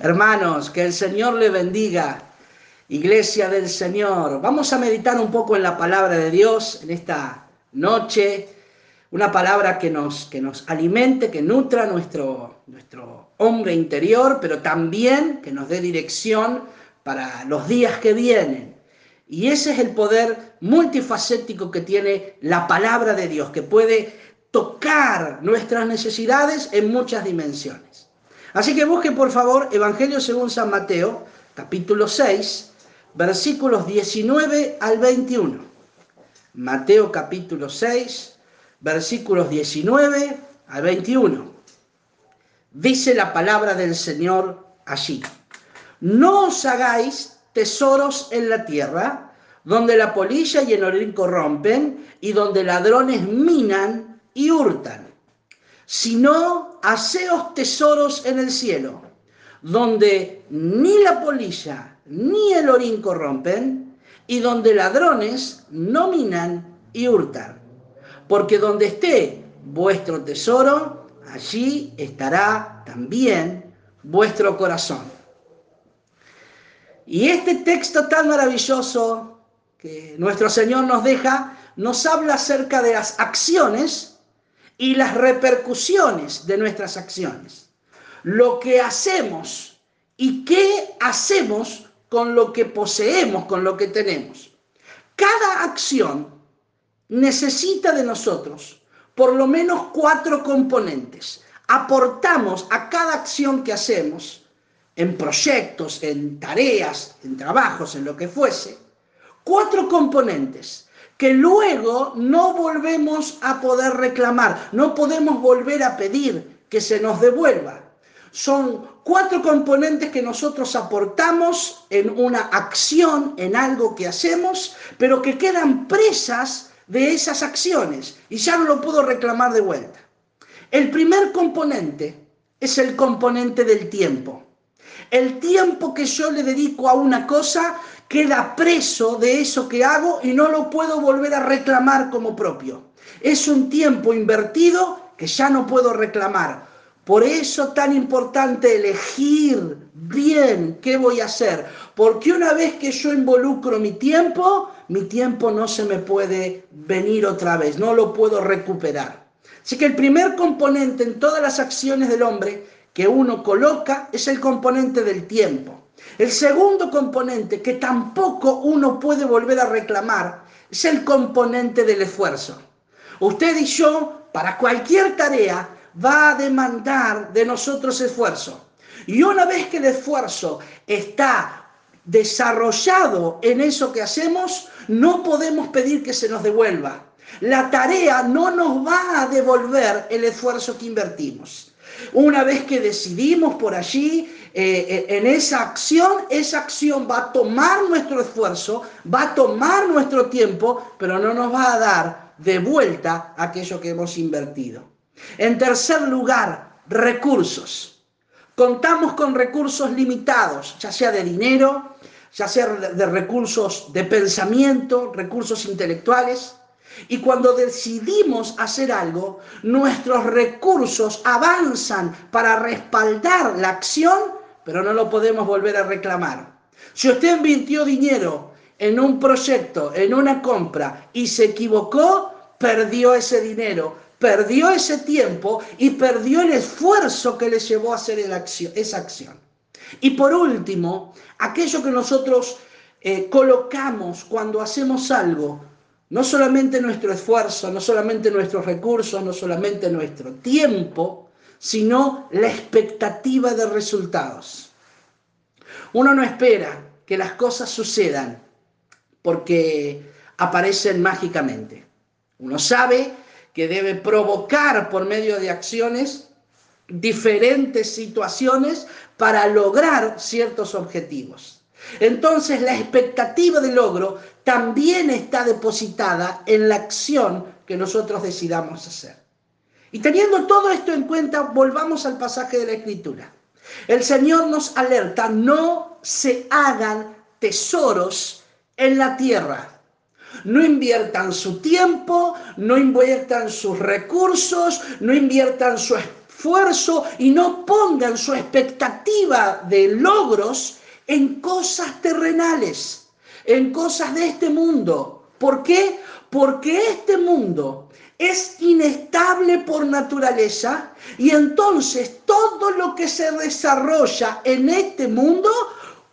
Hermanos, que el Señor le bendiga. Iglesia del Señor. Vamos a meditar un poco en la palabra de Dios en esta noche. Una palabra que nos, que nos alimente, que nutra nuestro, nuestro hombre interior, pero también que nos dé dirección para los días que vienen. Y ese es el poder multifacético que tiene la palabra de Dios, que puede tocar nuestras necesidades en muchas dimensiones. Así que busque por favor Evangelio según San Mateo, capítulo 6, versículos 19 al 21. Mateo capítulo 6, versículos 19 al 21. Dice la palabra del Señor allí. No os hagáis tesoros en la tierra, donde la polilla y el orín corrompen, y donde ladrones minan y hurtan sino haceos tesoros en el cielo, donde ni la polilla ni el orín corrompen, y donde ladrones no minan y hurtan. Porque donde esté vuestro tesoro, allí estará también vuestro corazón. Y este texto tan maravilloso que nuestro Señor nos deja, nos habla acerca de las acciones y las repercusiones de nuestras acciones. Lo que hacemos y qué hacemos con lo que poseemos, con lo que tenemos. Cada acción necesita de nosotros por lo menos cuatro componentes. Aportamos a cada acción que hacemos, en proyectos, en tareas, en trabajos, en lo que fuese, cuatro componentes que luego no volvemos a poder reclamar, no podemos volver a pedir que se nos devuelva. Son cuatro componentes que nosotros aportamos en una acción, en algo que hacemos, pero que quedan presas de esas acciones y ya no lo puedo reclamar de vuelta. El primer componente es el componente del tiempo. El tiempo que yo le dedico a una cosa queda preso de eso que hago y no lo puedo volver a reclamar como propio. Es un tiempo invertido que ya no puedo reclamar. Por eso tan importante elegir bien qué voy a hacer. Porque una vez que yo involucro mi tiempo, mi tiempo no se me puede venir otra vez, no lo puedo recuperar. Así que el primer componente en todas las acciones del hombre que uno coloca es el componente del tiempo. El segundo componente que tampoco uno puede volver a reclamar es el componente del esfuerzo. Usted y yo, para cualquier tarea, va a demandar de nosotros esfuerzo. Y una vez que el esfuerzo está desarrollado en eso que hacemos, no podemos pedir que se nos devuelva. La tarea no nos va a devolver el esfuerzo que invertimos. Una vez que decidimos por allí, eh, eh, en esa acción, esa acción va a tomar nuestro esfuerzo, va a tomar nuestro tiempo, pero no nos va a dar de vuelta aquello que hemos invertido. En tercer lugar, recursos. Contamos con recursos limitados, ya sea de dinero, ya sea de recursos de pensamiento, recursos intelectuales. Y cuando decidimos hacer algo, nuestros recursos avanzan para respaldar la acción, pero no lo podemos volver a reclamar. Si usted invirtió dinero en un proyecto, en una compra, y se equivocó, perdió ese dinero, perdió ese tiempo y perdió el esfuerzo que le llevó a hacer esa acción. Y por último, aquello que nosotros eh, colocamos cuando hacemos algo, no solamente nuestro esfuerzo, no solamente nuestros recursos, no solamente nuestro tiempo, sino la expectativa de resultados. Uno no espera que las cosas sucedan porque aparecen mágicamente. Uno sabe que debe provocar por medio de acciones diferentes situaciones para lograr ciertos objetivos. Entonces la expectativa de logro también está depositada en la acción que nosotros decidamos hacer. Y teniendo todo esto en cuenta, volvamos al pasaje de la Escritura. El Señor nos alerta, no se hagan tesoros en la tierra. No inviertan su tiempo, no inviertan sus recursos, no inviertan su esfuerzo y no pongan su expectativa de logros en cosas terrenales, en cosas de este mundo. ¿Por qué? Porque este mundo es inestable por naturaleza y entonces todo lo que se desarrolla en este mundo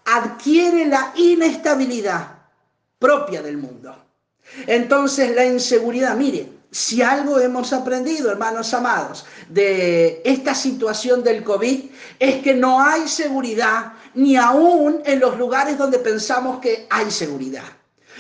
adquiere la inestabilidad propia del mundo. Entonces la inseguridad, mire, si algo hemos aprendido, hermanos amados, de esta situación del COVID, es que no hay seguridad ni aún en los lugares donde pensamos que hay seguridad.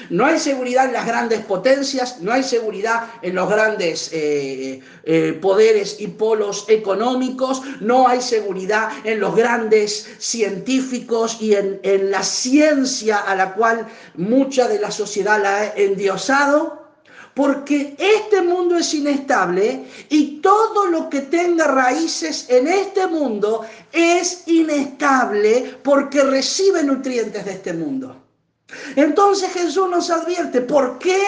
No hay seguridad en las grandes potencias, no hay seguridad en los grandes eh, eh, poderes y polos económicos, no hay seguridad en los grandes científicos y en, en la ciencia a la cual mucha de la sociedad la ha endiosado porque este mundo es inestable y todo lo que tenga raíces en este mundo es inestable porque recibe nutrientes de este mundo. Entonces Jesús nos advierte, ¿por qué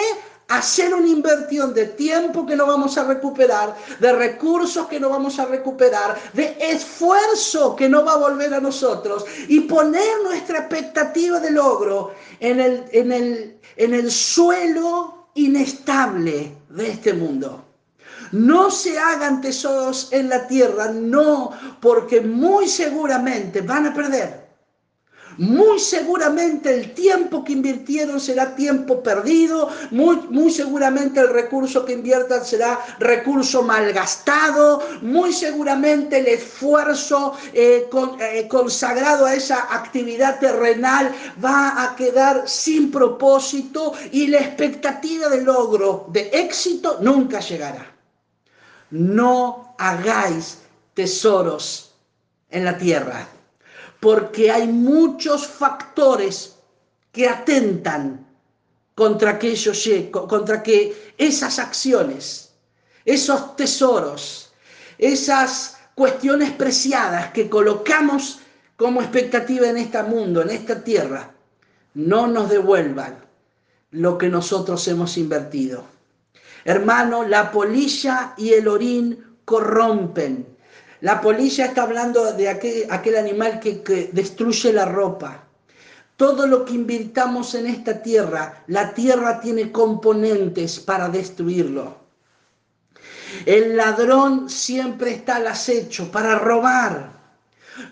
hacer una inversión de tiempo que no vamos a recuperar, de recursos que no vamos a recuperar, de esfuerzo que no va a volver a nosotros y poner nuestra expectativa de logro en el, en el, en el suelo inestable de este mundo? No se hagan tesoros en la tierra, no, porque muy seguramente van a perder muy seguramente el tiempo que invirtieron será tiempo perdido, muy, muy seguramente el recurso que inviertan será recurso malgastado, muy seguramente el esfuerzo eh, eh, consagrado a esa actividad terrenal va a quedar sin propósito y la expectativa de logro, de éxito, nunca llegará. No hagáis tesoros en la tierra porque hay muchos factores que atentan contra aquellos, contra que esas acciones, esos tesoros, esas cuestiones preciadas que colocamos como expectativa en este mundo, en esta tierra, no nos devuelvan lo que nosotros hemos invertido. Hermano, la polilla y el orín corrompen, la polilla está hablando de aquel, animal que, destruye la ropa. Todo lo que invirtamos en esta tierra, la tierra tiene componentes para destruirlo. El ladrón siempre está al acecho para robar.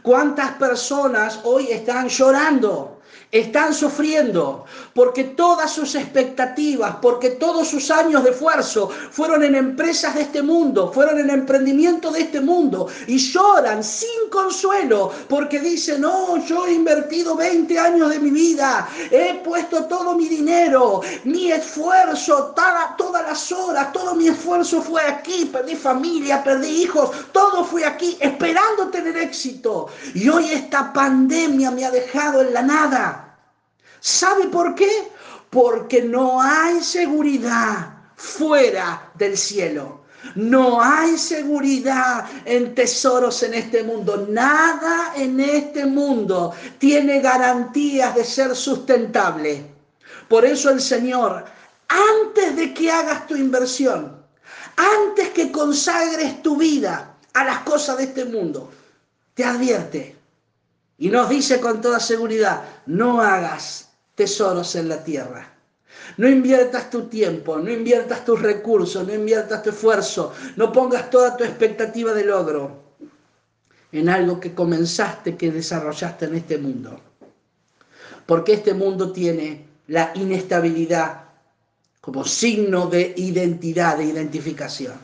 ¿Cuántas personas hoy están llorando están sufriendo porque todas sus expectativas, porque todos sus años de esfuerzo fueron en empresas de este mundo, fueron en emprendimiento de este mundo y lloran sin consuelo porque dicen, no, yo he invertido 20 años de mi vida, he puesto todo mi dinero, mi esfuerzo, todas las horas, todo mi esfuerzo fue aquí, perdí familia, perdí hijos, todo fue aquí esperando tener éxito y hoy esta pandemia me ha dejado en la nada. ¿Sabe por qué? Porque no hay seguridad fuera del cielo. No hay seguridad en tesoros en este mundo. Nada en este mundo tiene garantías de ser sustentable. Por eso el Señor, antes de que hagas tu inversión, antes que consagres tu vida a las cosas de este mundo, te advierte y nos dice con toda seguridad, no hagas tesoros en la tierra. No inviertas tu tiempo, no inviertas tus recursos, no inviertas tu esfuerzo, no pongas toda tu expectativa de logro en algo que comenzaste, que desarrollaste en este mundo. Porque este mundo tiene la inestabilidad como signo de identidad, de identificación.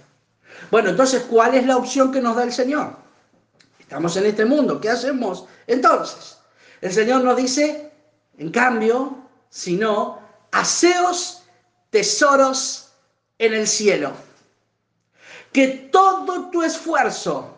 Bueno, entonces, ¿cuál es la opción que nos da el Señor? Estamos en este mundo, ¿qué hacemos? Entonces, el Señor nos dice, en cambio, si no, haceos tesoros en el cielo. Que todo tu esfuerzo,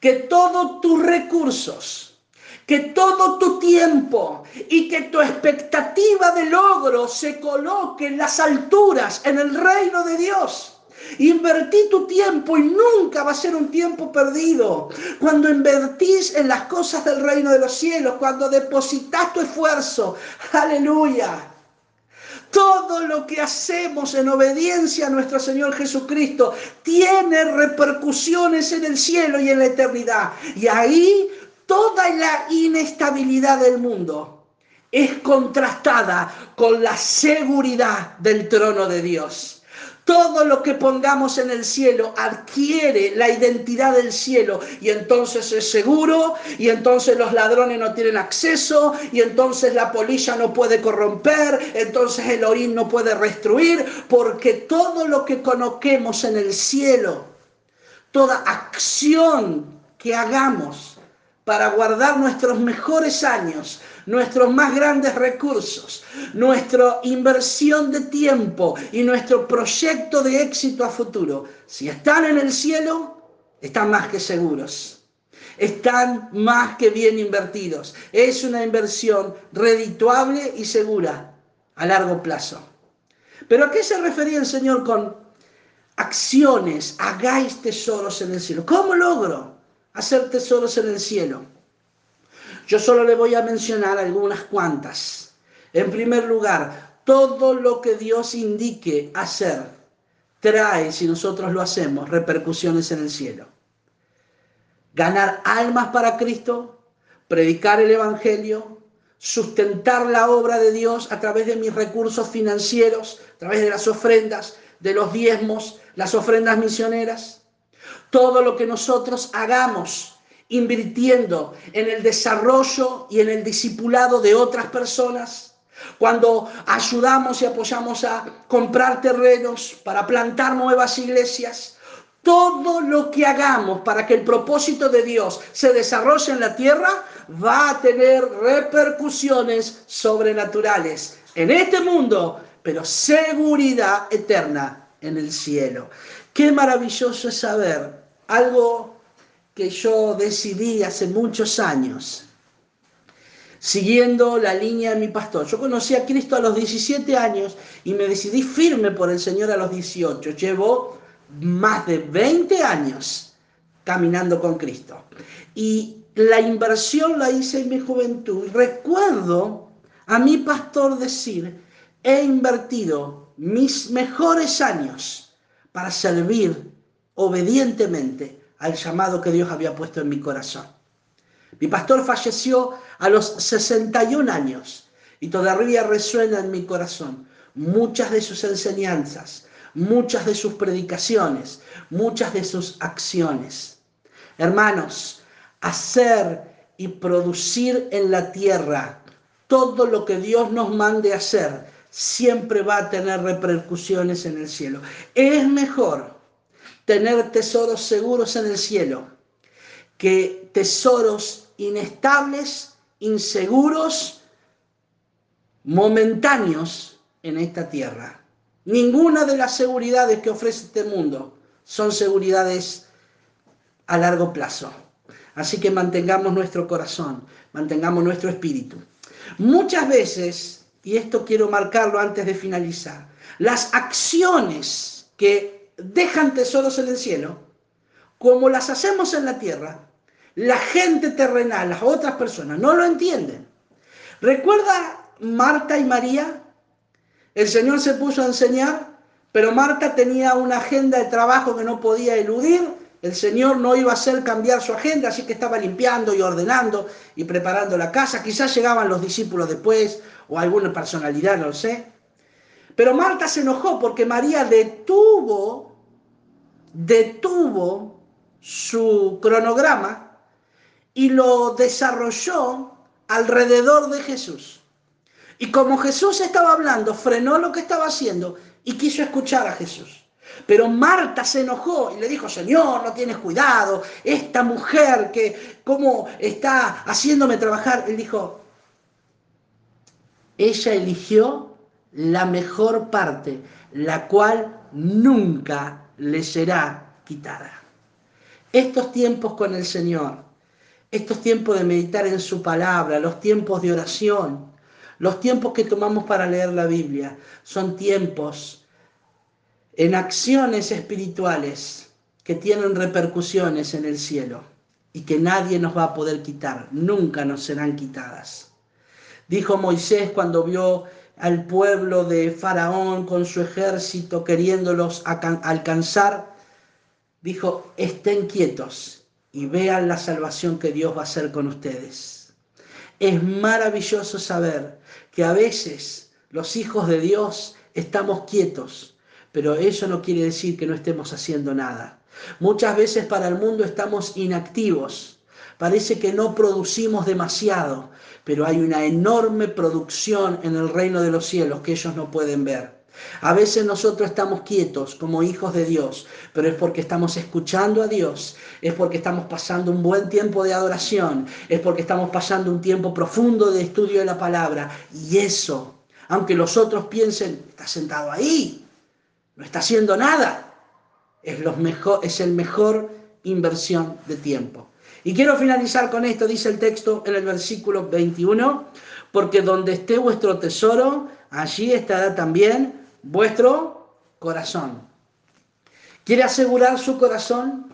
que todos tus recursos, que todo tu tiempo y que tu expectativa de logro se coloque en las alturas, en el reino de Dios. Invertí tu tiempo y nunca va a ser un tiempo perdido. Cuando invertís en las cosas del reino de los cielos, cuando depositas tu esfuerzo, aleluya. Todo lo que hacemos en obediencia a nuestro Señor Jesucristo tiene repercusiones en el cielo y en la eternidad. Y ahí toda la inestabilidad del mundo es contrastada con la seguridad del trono de Dios. Todo lo que pongamos en el cielo adquiere la identidad del cielo y entonces es seguro y entonces los ladrones no tienen acceso y entonces la polilla no puede corromper, entonces el oír no puede destruir, porque todo lo que conozquemos en el cielo, toda acción que hagamos para guardar nuestros mejores años, nuestros más grandes recursos, nuestra inversión de tiempo y nuestro proyecto de éxito a futuro, si están en el cielo, están más que seguros. Están más que bien invertidos. Es una inversión redituable y segura a largo plazo. Pero ¿a qué se refería el Señor con acciones? Hagáis tesoros en el cielo. ¿Cómo logro hacer tesoros en el cielo? Yo solo le voy a mencionar algunas cuantas. En primer lugar, todo lo que Dios indique hacer trae, si nosotros lo hacemos, repercusiones en el cielo. Ganar almas para Cristo, predicar el Evangelio, sustentar la obra de Dios a través de mis recursos financieros, a través de las ofrendas, de los diezmos, las ofrendas misioneras. Todo lo que nosotros hagamos invirtiendo en el desarrollo y en el discipulado de otras personas, cuando ayudamos y apoyamos a comprar terrenos para plantar nuevas iglesias, todo lo que hagamos para que el propósito de Dios se desarrolle en la tierra va a tener repercusiones sobrenaturales en este mundo, pero seguridad eterna en el cielo. Qué maravilloso es saber algo que yo decidí hace muchos años, siguiendo la línea de mi pastor. Yo conocí a Cristo a los 17 años y me decidí firme por el Señor a los 18. Llevo más de 20 años caminando con Cristo. Y la inversión la hice en mi juventud. Recuerdo a mi pastor decir, he invertido mis mejores años para servir obedientemente al llamado que Dios había puesto en mi corazón. Mi pastor falleció a los 61 años y todavía resuena en mi corazón muchas de sus enseñanzas, muchas de sus predicaciones, muchas de sus acciones. Hermanos, hacer y producir en la tierra todo lo que Dios nos mande hacer siempre va a tener repercusiones en el cielo. Es mejor tener tesoros seguros en el cielo que tesoros inestables, inseguros, momentáneos en esta tierra. Ninguna de las seguridades que ofrece este mundo son seguridades a largo plazo. Así que mantengamos nuestro corazón, mantengamos nuestro espíritu. Muchas veces, y esto quiero marcarlo antes de finalizar, las acciones que dejan tesoros en el cielo, como las hacemos en la tierra, la gente terrenal, las otras personas, no lo entienden. ¿Recuerda Marta y María? El Señor se puso a enseñar, pero Marta tenía una agenda de trabajo que no podía eludir. El Señor no iba a hacer cambiar su agenda, así que estaba limpiando y ordenando y preparando la casa. Quizás llegaban los discípulos después o alguna personalidad, no lo sé. Pero Marta se enojó porque María detuvo, detuvo su cronograma y lo desarrolló alrededor de Jesús. Y como Jesús estaba hablando, frenó lo que estaba haciendo y quiso escuchar a Jesús. Pero Marta se enojó y le dijo, Señor, no tienes cuidado, esta mujer que, ¿cómo está haciéndome trabajar? Él dijo, ella eligió la mejor parte, la cual nunca le será quitada. Estos tiempos con el Señor, estos tiempos de meditar en su palabra, los tiempos de oración, los tiempos que tomamos para leer la Biblia, son tiempos en acciones espirituales que tienen repercusiones en el cielo y que nadie nos va a poder quitar, nunca nos serán quitadas. Dijo Moisés cuando vio al pueblo de Faraón con su ejército queriéndolos alcanzar, dijo, estén quietos y vean la salvación que Dios va a hacer con ustedes. Es maravilloso saber que a veces los hijos de Dios estamos quietos, pero eso no quiere decir que no estemos haciendo nada. Muchas veces para el mundo estamos inactivos, parece que no producimos demasiado, pero hay una enorme producción en el reino de los cielos que ellos no pueden ver. A veces nosotros estamos quietos como hijos de Dios, pero es porque estamos escuchando a Dios, es porque estamos pasando un buen tiempo de adoración, es porque estamos pasando un tiempo profundo de estudio de la palabra. Y eso, aunque los otros piensen, está sentado ahí, no está haciendo nada, es, los mejor, es el mejor inversión de tiempo. Y quiero finalizar con esto, dice el texto en el versículo 21, porque donde esté vuestro tesoro, allí estará también vuestro corazón. ¿Quiere asegurar su corazón?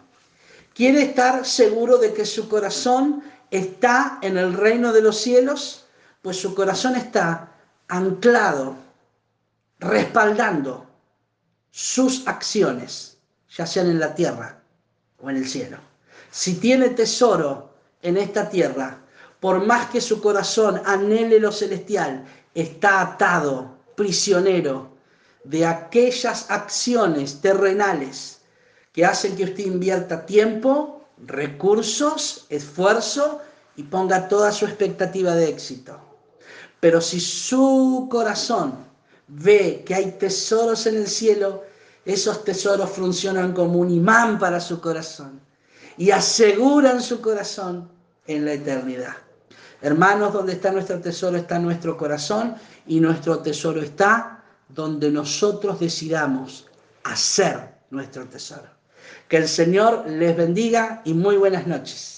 ¿Quiere estar seguro de que su corazón está en el reino de los cielos? Pues su corazón está anclado, respaldando sus acciones, ya sean en la tierra o en el cielo. Si tiene tesoro en esta tierra, por más que su corazón anhele lo celestial, está atado, prisionero de aquellas acciones terrenales que hacen que usted invierta tiempo, recursos, esfuerzo y ponga toda su expectativa de éxito. Pero si su corazón ve que hay tesoros en el cielo, esos tesoros funcionan como un imán para su corazón y aseguran su corazón en la eternidad. Hermanos, donde está nuestro tesoro está nuestro corazón y nuestro tesoro está donde nosotros decidamos hacer nuestro tesoro. Que el Señor les bendiga y muy buenas noches.